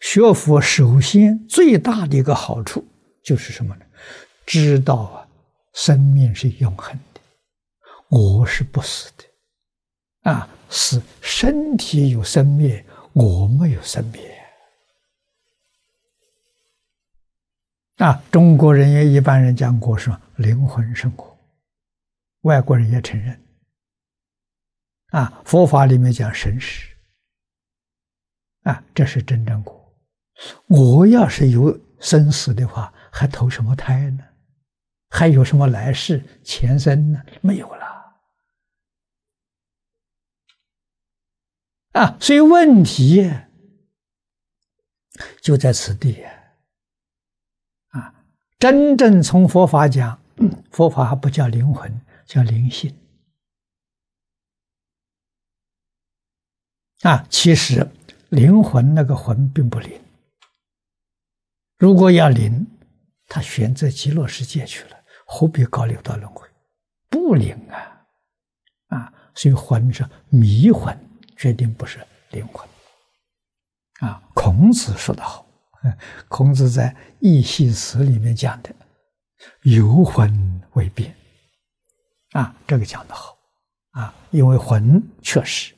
学佛首先最大的一个好处就是什么呢？知道啊，生命是永恒的，我是不死的，啊，是身体有生灭，我没有生灭。啊，中国人也一般人讲过是灵魂生活，外国人也承认。啊，佛法里面讲神识，啊，这是真正果。我要是有生死的话，还投什么胎呢？还有什么来世、前生呢？没有了。啊，所以问题就在此地。啊，真正从佛法讲，佛法不叫灵魂，叫灵性。啊，其实灵魂那个魂并不灵。如果要灵，他选择极乐世界去了，何必搞六道轮回？不灵啊！啊，所以魂是迷魂，决定不是灵魂。啊，孔子说的好，孔子在《易系辞》里面讲的“游魂未变”，啊，这个讲的好，啊，因为魂确实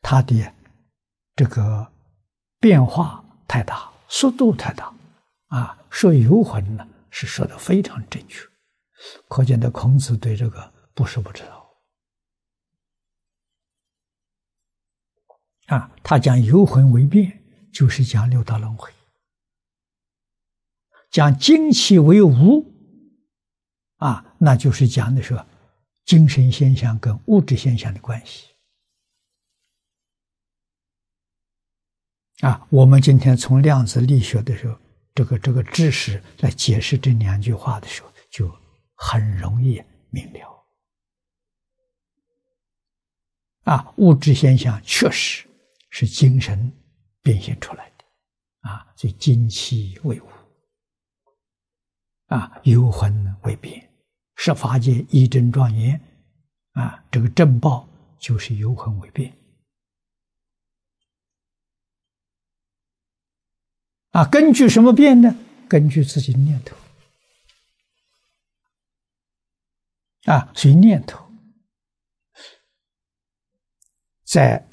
它的这个变化太大，速度太大。啊，说游魂呢，是说的非常正确，可见的孔子对这个不是不知道。啊，他讲游魂为变，就是讲六道轮回；讲精气为无，啊，那就是讲的是精神现象跟物质现象的关系。啊，我们今天从量子力学的时候。这个这个知识来解释这两句话的时候，就很容易明了。啊，物质现象确实是精神变现出来的，啊，所以精气为物，啊，有魂为变，十法界一真庄严，啊，这个正报就是有魂为变。啊，根据什么变呢？根据自己念头。啊，所以念头在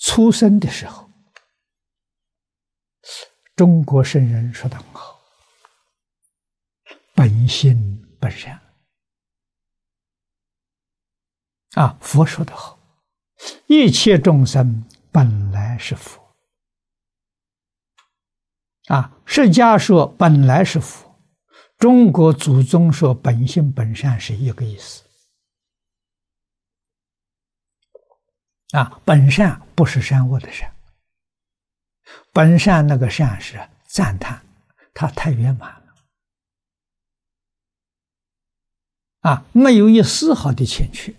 出生的时候，中国圣人说的很好：“本性本善。”啊，佛说的好：“一切众生本来是佛。”啊，释迦说本来是佛，中国祖宗说本性本善是一个意思。啊，本善不是善恶的善，本善那个善是赞叹，它太圆满了，啊，没有一丝毫的欠缺。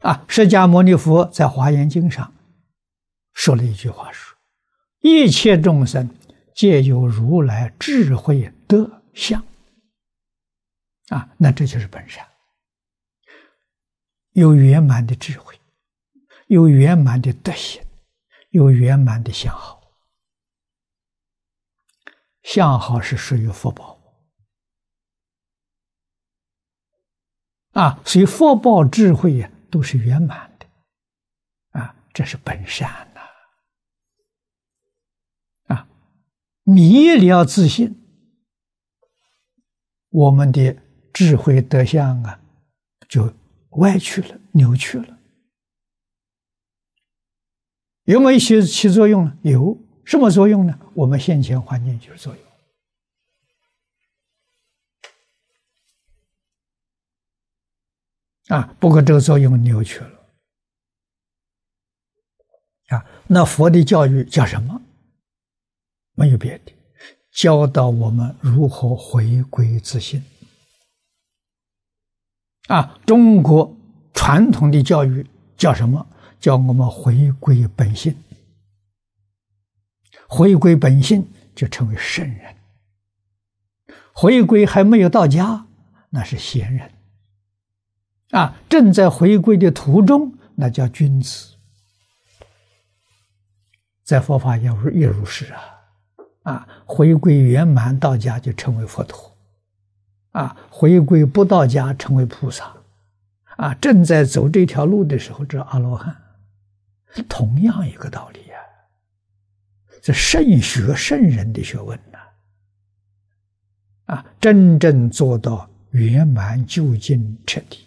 啊，释迦牟尼佛在华严经上。说了一句话：“说一切众生皆有如来智慧德相啊，那这就是本善，有圆满的智慧，有圆满的德行，有圆满的相好。相好是属于福报啊，所以福报智慧呀都是圆满的啊，这是本善。”迷了自信，我们的智慧德相啊，就歪曲了、扭曲了。有没有起起作用呢？有什么作用呢？我们现前环境就是作用啊。不过这个作用扭曲了啊。那佛的教育叫什么？没有别的，教导我们如何回归自信。啊，中国传统的教育叫什么？叫我们回归本性。回归本性就成为圣人。回归还没有到家，那是贤人。啊，正在回归的途中，那叫君子。在佛法也入也如是啊，啊，回归圆满道家就成为佛陀，啊，回归不到家成为菩萨，啊，正在走这条路的时候，这阿罗汉，同样一个道理呀。这圣学圣人的学问呐，啊，真正做到圆满究竟彻底。